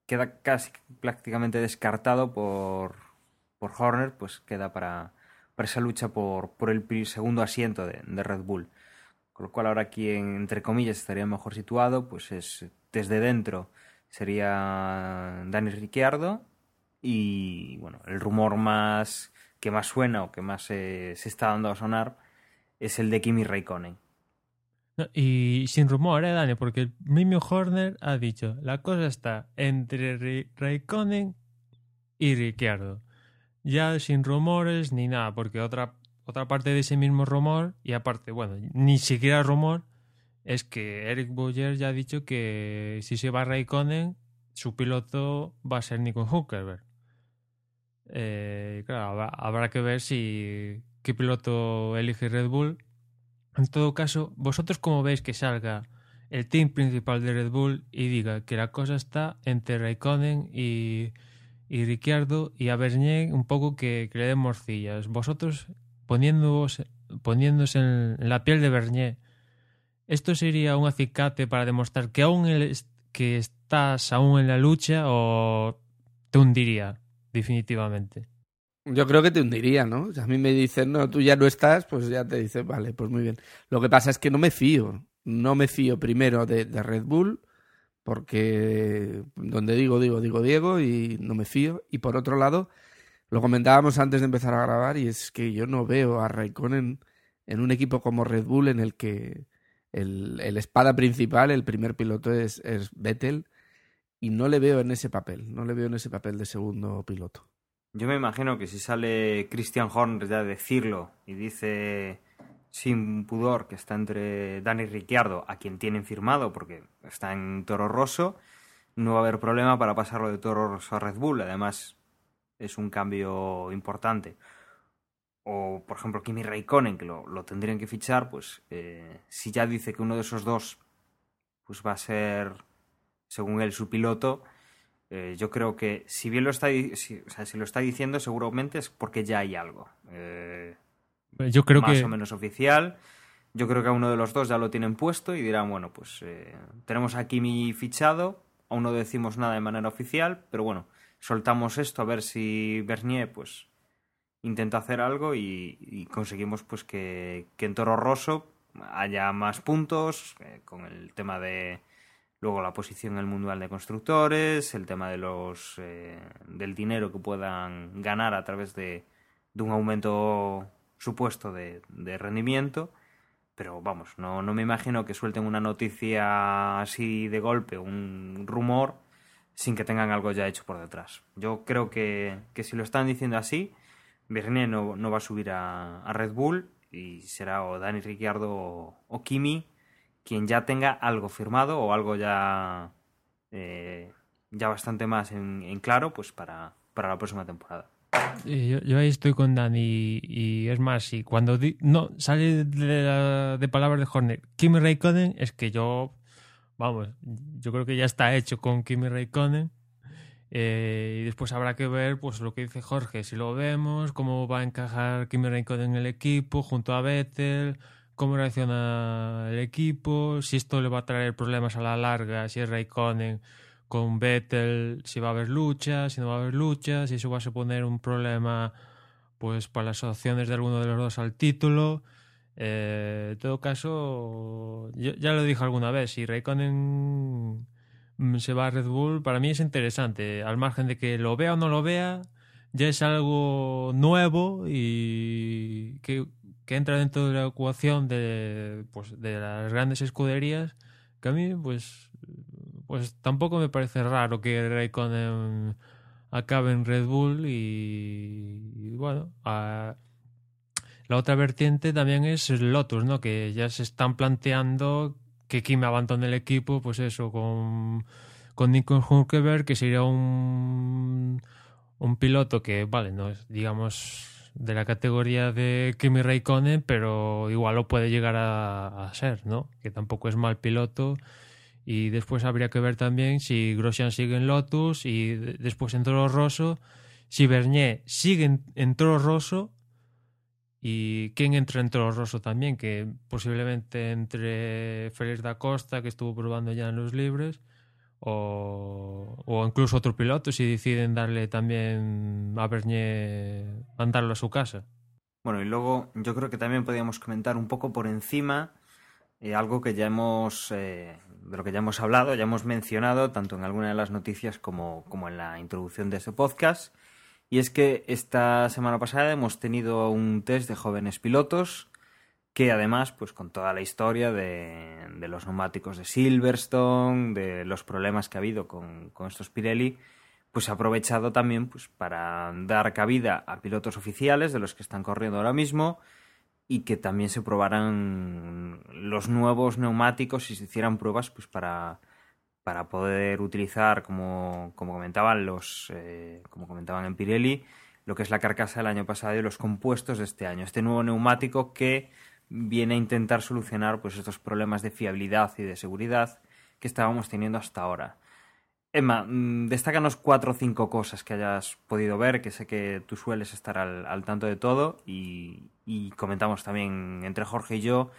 queda casi prácticamente descartado por, por Horner, pues queda para, para esa lucha por, por el segundo asiento de, de, Red Bull. Con lo cual ahora aquí, en, entre comillas, estaría mejor situado, pues es desde dentro sería Dani Ricciardo y bueno, el rumor más que más suena o que más se está dando a sonar es el de Kimi Raikkonen. Y sin rumor, ¿eh, Dani? Porque el mismo Horner ha dicho, la cosa está entre Raikkonen y Ricciardo. Ya sin rumores ni nada, porque otra, otra parte de ese mismo rumor, y aparte, bueno, ni siquiera rumor, es que Eric Boyer ya ha dicho que si se va Raikkonen, su piloto va a ser Nico Hülkenberg. Eh, claro, habrá, habrá, que ver si qué piloto elige Red Bull. En todo caso, vosotros cómo veis que salga el team principal de Red Bull y diga que la cosa está entre Raikkonen y, y Ricciardo y a Bernier un poco que, que le den morcillas. Vosotros poniéndoos, poniéndose en, la piel de Bernier, ¿esto sería un acicate para demostrar que aún el, que estás aún en la lucha o te hundiría? definitivamente. Yo creo que te hundiría, ¿no? Si a mí me dicen, no, tú ya no estás, pues ya te dicen, vale, pues muy bien. Lo que pasa es que no me fío. No me fío primero de, de Red Bull, porque donde digo, digo, digo Diego, y no me fío. Y por otro lado, lo comentábamos antes de empezar a grabar, y es que yo no veo a Raikkonen en un equipo como Red Bull en el que el, espada principal, el primer piloto es, es Vettel y no le veo en ese papel, no le veo en ese papel de segundo piloto. Yo me imagino que si sale Christian Horner ya a decirlo y dice sin pudor que está entre Dani Ricciardo, a quien tienen firmado porque está en Toro Rosso, no va a haber problema para pasarlo de Toro Rosso a Red Bull. Además, es un cambio importante. O, por ejemplo, Kimi Raikkonen, que lo, lo tendrían que fichar, pues eh, si ya dice que uno de esos dos pues va a ser según él, su piloto, eh, yo creo que si bien lo está, si, si, lo está diciendo, seguramente es porque ya hay algo. Eh, yo creo más que... o menos oficial. Yo creo que a uno de los dos ya lo tienen puesto y dirán, bueno, pues eh, tenemos aquí mi fichado, aún no decimos nada de manera oficial, pero bueno, soltamos esto a ver si Bernier pues intenta hacer algo y, y conseguimos pues que, que, en Toro Rosso haya más puntos eh, con el tema de Luego la posición en el Mundial de Constructores, el tema de los eh, del dinero que puedan ganar a través de, de un aumento supuesto de, de, rendimiento. Pero vamos, no, no me imagino que suelten una noticia así de golpe, un rumor, sin que tengan algo ya hecho por detrás. Yo creo que, que si lo están diciendo así, Bernier no, no va a subir a, Red Bull y será o Dani Ricciardo o, o Kimi quien ya tenga algo firmado o algo ya, eh, ya bastante más en, en, claro pues para, para la próxima temporada. Yo, ahí estoy con Dani y es más, si cuando di, no sale de, la, de palabras de Horner Kimi Raikkonen, es que yo, vamos, yo creo que ya está hecho con Kimi Raikkonen. Eh, y después habrá que ver pues lo que dice Jorge, si lo vemos, cómo va a encajar Kimi Raikkonen en el equipo junto a Vettel, cómo reacciona el equipo, si esto le va a traer problemas a la larga, si es Raikkonen con Vettel, si va a haber lucha, si no va a haber lucha, si eso va a suponer un problema pues para las opciones de alguno de los dos al título. Eh, en todo caso, yo, ya lo dije alguna vez, si Raikkonen se va a Red Bull, para mí es interesante, al margen de que lo vea o no lo vea, ya es algo nuevo y que que entra dentro de la ecuación de, pues, de las grandes escuderías, que a mí, pues, pues tampoco me parece raro que Raikkonen acabe en Red Bull y, bueno, la otra vertiente también es Lotus, ¿no? Que ya se están planteando que Kim abandone el equipo, pues eso, con, con Nico Hulkenberg, que sería un, un piloto que, vale, no es, digamos, de la categoría de Kimi Raikkonen, pero igual lo puede llegar a, a, ser, ¿no? Que tampoco es mal piloto. Y después habría que ver también si Grosjean sigue en Lotus y después en Toro Rosso, si Bernier sigue en, en Toro Rosso y quién entra en Toro Rosso también, que posiblemente entre Félix da Costa, que estuvo probando ya en los libres, o, o, incluso otro piloto si deciden darle también a Bernier, mandarlo a su casa. Bueno, y luego yo creo que también podríamos comentar un poco por encima eh, algo que ya hemos, eh, de lo que ya hemos hablado, ya hemos mencionado, tanto en alguna de las noticias como, como en la introducción de ese podcast, y es que esta semana pasada hemos tenido un test de jóvenes pilotos que además, pues con toda la historia de, de los neumáticos de Silverstone, de los problemas que ha habido con, con estos Pirelli, pues ha aprovechado también pues, para dar cabida a pilotos oficiales de los que están corriendo ahora mismo y que también se probaran los nuevos neumáticos y se hicieran pruebas pues para, para poder utilizar, como, como comentaban los, eh, como comentaban en Pirelli, lo que es la carcasa del año pasado y los compuestos de este año. Este nuevo neumático que viene a intentar solucionar pues estos problemas de fiabilidad y de seguridad que estábamos teniendo hasta ahora. Emma, destácanos cuatro o cinco cosas que hayas podido ver, que sé que tú sueles estar al, tanto de todo, y, y, comentamos también entre Jorge y yo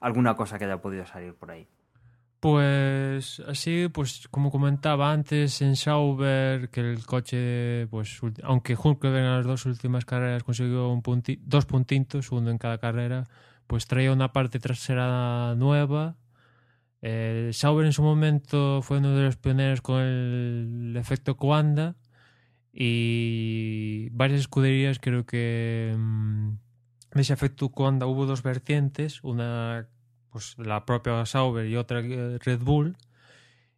alguna cosa que haya podido salir por ahí. Pues así, pues como comentaba antes en Sauber, que el coche, pues aunque Hulkenberg en las dos últimas carreras consiguió un dos puntitos, uno en cada carrera, pues traía una parte trasera nueva. Eh, Sauber en su momento fue uno de los pioneros con el, efecto Coanda y varias escuderías creo que mmm, de ese efecto Coanda hubo dos vertientes, una pues la propia Sauber y otra Red Bull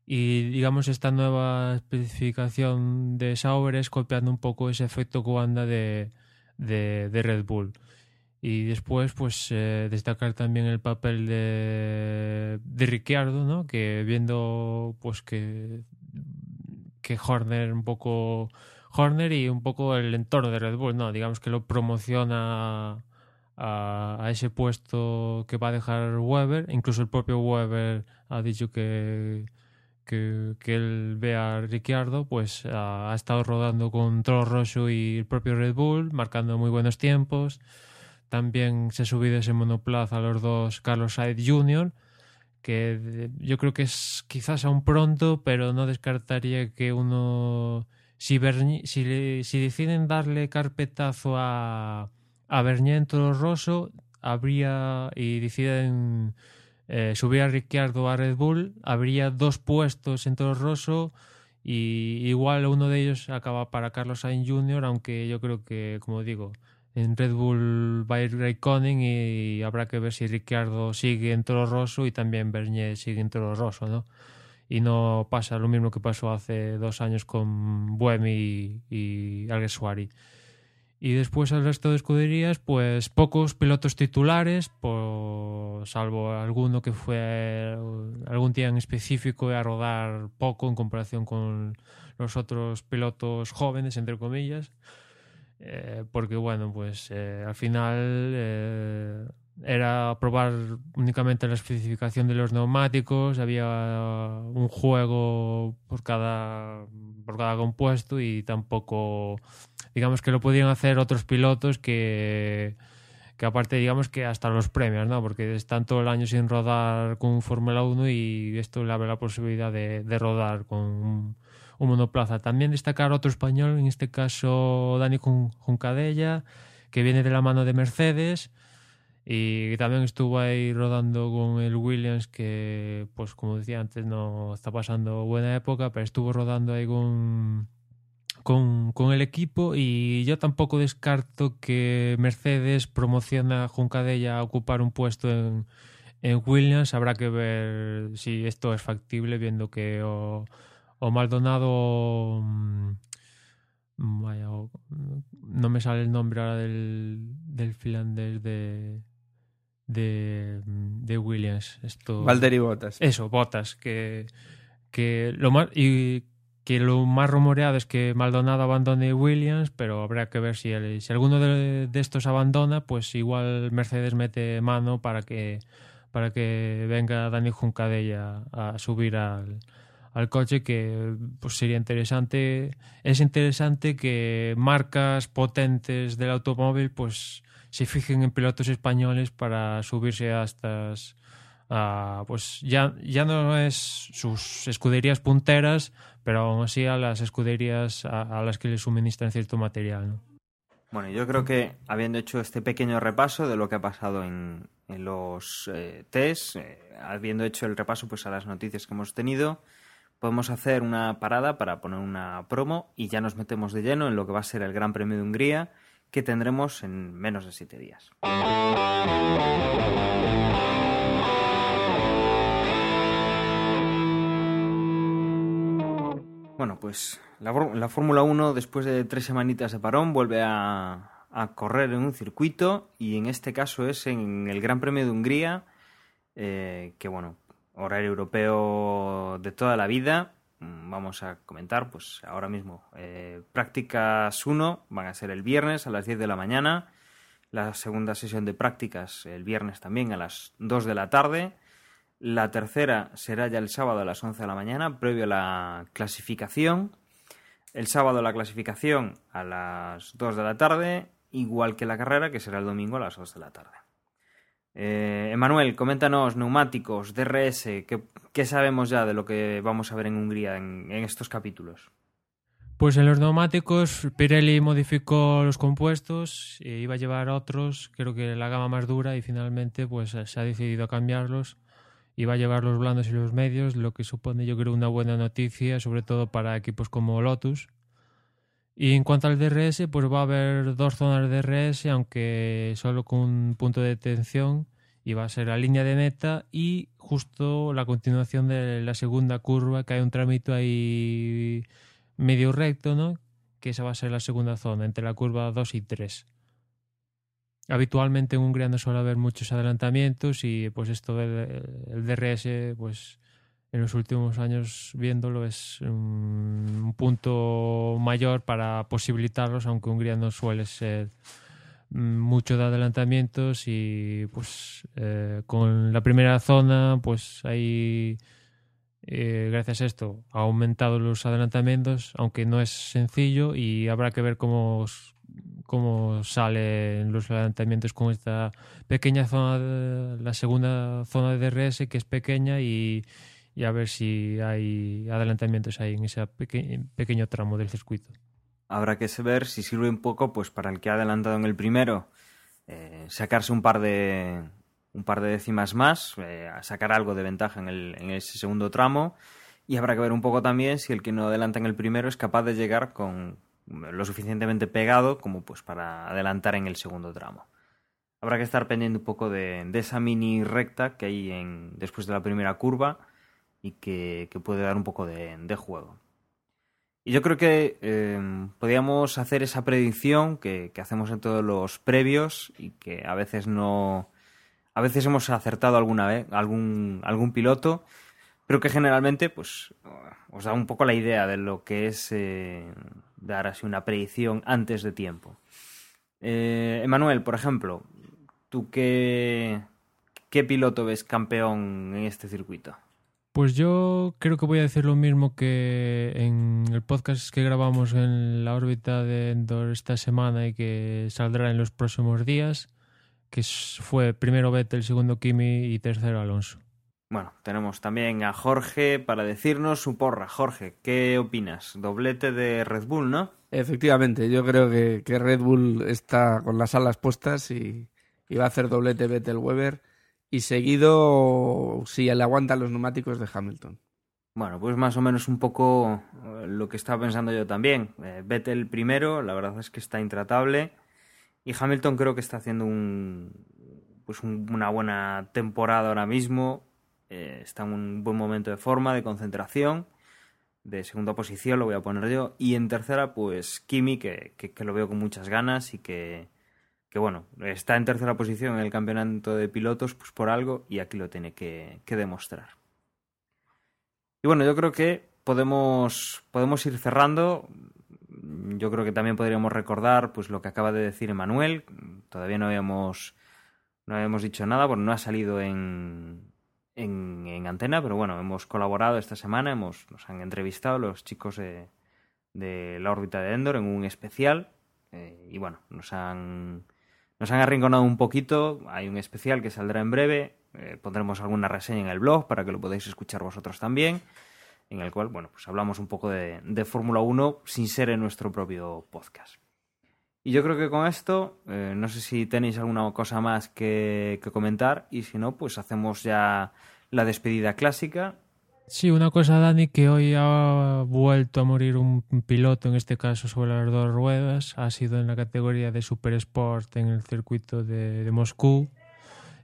y digamos esta nueva especificación de Sauber es copiando un poco ese efecto Coanda de, de Red Bull. Y después, pues, eh, destacar también el papel de, de Ricciardo, ¿no? Que viendo, pues, que, que Horner un poco... Horner y un poco el entorno de Red Bull, ¿no? Digamos que lo promociona a, ese puesto que va a dejar Weber. Incluso el propio Weber ha dicho que, que, que él ve a Ricciardo, pues ha, ha estado rodando con Toro Rosso y el propio Red Bull, marcando muy buenos tiempos. También se ha subido ese monoplaza a los dos Carlos Sainz Jr., que yo creo que es quizás aún pronto, pero no descartaría que uno... Si, Berni, si, si deciden darle carpetazo a, a Bernier en Toro Rosso, habría y deciden eh, subir a Ricciardo a Red Bull, habría dos puestos en Toro Rosso y igual uno de ellos acaba para Carlos Sainz Jr., aunque yo creo que, como digo, en Red Bull va a ir Raikkonen y habrá que ver si Ricciardo sigue en Toro Rosso y también Bernier sigue en Toro Rosso, ¿no? Y no pasa lo mismo que pasó hace dos años con Buemi y, y Alguersuari. Y después el resto de escuderías, pues pocos pilotos titulares, pues, salvo alguno que fue algún día en específico a rodar poco en comparación con los otros pilotos jóvenes, entre comillas. Eh, porque bueno, pues eh, al final eh, era probar únicamente la especificación de los neumáticos, había un juego por cada, por cada compuesto y tampoco, digamos que lo podían hacer otros pilotos que, que aparte digamos que hasta los premios, ¿no? Porque están todo el año sin rodar con Fórmula 1 y esto le abre la posibilidad de, de rodar con un, un monoplaza. También destacar otro español, en este caso Dani Juncadella, que viene de la mano de Mercedes y también estuvo ahí rodando con el Williams, que pues como decía antes no está pasando buena época, pero estuvo rodando ahí con, con, con, el equipo y yo tampoco descarto que Mercedes promociona a Juncadella a ocupar un puesto en, en, Williams. Habrá que ver si esto es factible, viendo que o Maldonado... Mm, vaya, o, no me sale el nombre ahora del, del finlandés de, de, de Williams. Esto, Valtteri Bottas. Eso, Bottas, que, que lo más... Y, que lo más rumoreado es que Maldonado abandone Williams, pero habrá que ver si, el, si alguno de, de, estos abandona, pues igual Mercedes mete mano para que para que venga Dani Juncadella a subir al, al coche que pues sería interesante es interesante que marcas potentes del automóvil pues se fijen en pilotos españoles para subirse a estas a, pues ya, ya no es sus escuderías punteras pero aún así a las escuderías a, las que le suministran cierto material. ¿no? Bueno, yo creo que habiendo hecho este pequeño repaso de lo que ha pasado en, en los eh, test, eh, habiendo hecho el repaso pues a las noticias que hemos tenido, podemos hacer una parada para poner una promo y ya nos metemos de lleno en lo que va a ser el Gran Premio de Hungría que tendremos en menos de siete días. Bueno, pues la, la Fórmula 1, después de tres semanitas de parón, vuelve a, a, correr en un circuito y en este caso es en el Gran Premio de Hungría, eh, que bueno, horario europeo de toda la vida. Vamos a comentar, pues ahora mismo, eh, prácticas 1 van a ser el viernes a las 10 de la mañana, la segunda sesión de prácticas el viernes también a las 2 de la tarde. La tercera será ya el sábado a las 11 de la mañana, previo a la clasificación. El sábado la clasificación a las 2 de la tarde, igual que la carrera, que será el domingo a las 2 de la tarde. Eh, Emanuel, coméntanos, neumáticos, DRS, ¿qué, ¿qué, sabemos ya de lo que vamos a ver en Hungría en, estos capítulos? Pues en los neumáticos Pirelli modificó los compuestos, e iba a llevar otros, creo que la gama más dura y finalmente pues se ha decidido a cambiarlos iba a llevar los blandos y los medios, lo que supone yo creo una buena noticia, sobre todo para equipos como Lotus. Y en cuanto al DRS, pues va a haber dos zonas de DRS, aunque solo con un punto de detención, y va a ser la línea de meta y justo la continuación de la segunda curva, que hay un trámite ahí medio recto, ¿no? Que esa va a ser la segunda zona, entre la curva 2 y 3 habitualmente en Hungría no suele haber muchos adelantamientos y pues esto del el DRS pues en los últimos años viéndolo es un, un, punto mayor para posibilitarlos aunque Hungría no suele ser mucho de adelantamientos y pues eh, con la primera zona pues hay eh, gracias a esto ha aumentado los adelantamientos aunque no es sencillo y habrá que ver cómo cómo salen los adelantamientos con esta pequeña zona, de, la segunda zona de DRS que es pequeña y, y a ver si hay adelantamientos ahí en ese peque, pequeño tramo del circuito. Habrá que ver si sirve un poco pues para el que ha adelantado en el primero eh, sacarse un par de un par de décimas más, eh, sacar algo de ventaja en, el, en ese segundo tramo y habrá que ver un poco también si el que no adelanta en el primero es capaz de llegar con, lo suficientemente pegado como pues para adelantar en el segundo tramo. Habrá que estar pendiente un poco de, de esa mini recta que hay en, después de la primera curva y que, puede dar un poco de, juego. Y yo creo que eh, podríamos hacer esa predicción que, que, hacemos en todos los previos y que a veces no. A veces hemos acertado alguna vez, algún, algún piloto, pero que generalmente pues, os da un poco la idea de lo que es eh, dar así una predicción antes de tiempo. Eh, Emanuel, por ejemplo, ¿tú qué, qué piloto ves campeón en este circuito? Pues yo creo que voy a decir lo mismo que en el podcast que grabamos en la órbita de Endor esta semana y que saldrá en los próximos días, que fue primero Vettel, segundo Kimi y tercero Alonso. Bueno, tenemos también a Jorge para decirnos su porra. Jorge, ¿qué opinas? Doblete de Red Bull, ¿no? Efectivamente, yo creo que, que Red Bull está con las alas puestas y, y va a hacer doblete Vettel Weber y seguido si le aguantan los neumáticos de Hamilton. Bueno, pues más o menos un poco eh, lo que estaba pensando yo también. Eh, Vettel primero, la verdad es que está intratable. Y Hamilton creo que está haciendo un, pues una buena temporada ahora mismo. Eh, está en un buen momento de forma, de concentración. De segunda posición lo voy a poner yo. Y en tercera, pues Kimi, que, que, lo veo con muchas ganas y que, que, bueno, está en tercera posición en el campeonato de pilotos, pues por algo, y aquí lo tiene que, demostrar. Y bueno, yo creo que podemos, podemos ir cerrando. Yo creo que también podríamos recordar pues lo que acaba de decir Emanuel. Todavía no habíamos, no habíamos dicho nada, porque no ha salido en, en, antena, pero bueno, hemos colaborado esta semana, hemos, nos han entrevistado los chicos de, de la órbita de Endor en un especial. Eh, y bueno, nos han, nos han arrinconado un poquito. Hay un especial que saldrá en breve. Eh, pondremos alguna reseña en el blog para que lo podáis escuchar vosotros también, en el cual, bueno, pues hablamos un poco de, Fórmula 1 sin ser en nuestro propio podcast. Y yo creo que con esto, eh, no sé si tenéis alguna cosa más que, comentar y si no, pues hacemos ya la despedida clásica Sí, una cosa, Dani, que hoy ha vuelto a morir un piloto, en este caso sobre las dos ruedas, ha sido en la categoría de Super Sport en el circuito de Moscú.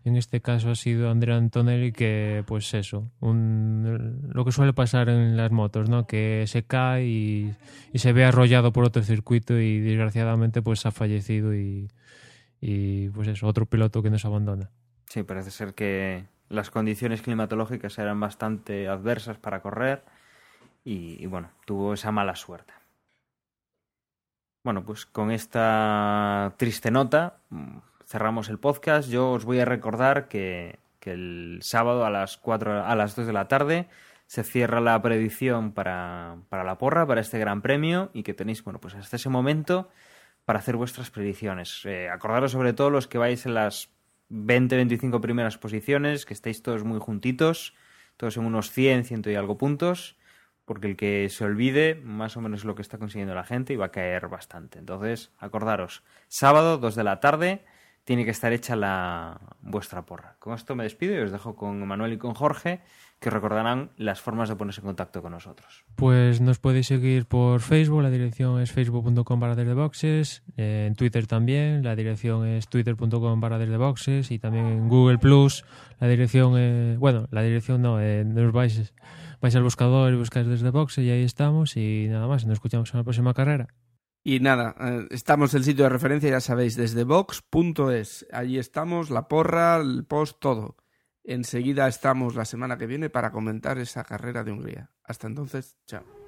En este caso ha sido Andrea Antonelli que, pues eso, lo que suele pasar en las motos, ¿no? Que se cae y, se ve arrollado por otro circuito y desgraciadamente pues ha fallecido y, pues eso, otro piloto que nos abandona. Sí, parece ser que las condiciones climatológicas eran bastante adversas para correr y, bueno, tuvo esa mala suerte. Bueno, pues con esta triste nota cerramos el podcast. Yo os voy a recordar que, el sábado a las 4, a las 2 de la tarde se cierra la predicción para, la porra, para este gran premio, y que tenéis, bueno, pues hasta ese momento para hacer vuestras predicciones. Eh, acordaros sobre todo los que vais en las 20-25 primeras posiciones, que estéis todos muy juntitos, todos en unos 100, 100 y algo puntos, porque el que se olvide más o menos lo que está consiguiendo la gente y va a caer bastante. Entonces, acordaros, sábado, 2 de la tarde, tiene que estar hecha la vuestra porra. Con esto me despido y os dejo con Manuel y con Jorge, que recordarán las formas de ponerse en contacto con nosotros. Pues nos podéis seguir por Facebook, la dirección es facebook.com barra desde boxes, en Twitter también, la dirección es twitter.com barra boxes y también en Google Plus, la dirección, bueno, la dirección no, eh, nos vais, vais al buscador y buscáis desde boxes y ahí estamos y nada más, nos escuchamos en la próxima carrera. Y nada, eh, estamos en el sitio de referencia, ya sabéis, desde box.es. Allí estamos, la porra, el post, todo. Enseguida estamos la semana que viene para comentar esa carrera de Hungría. Hasta entonces, chao.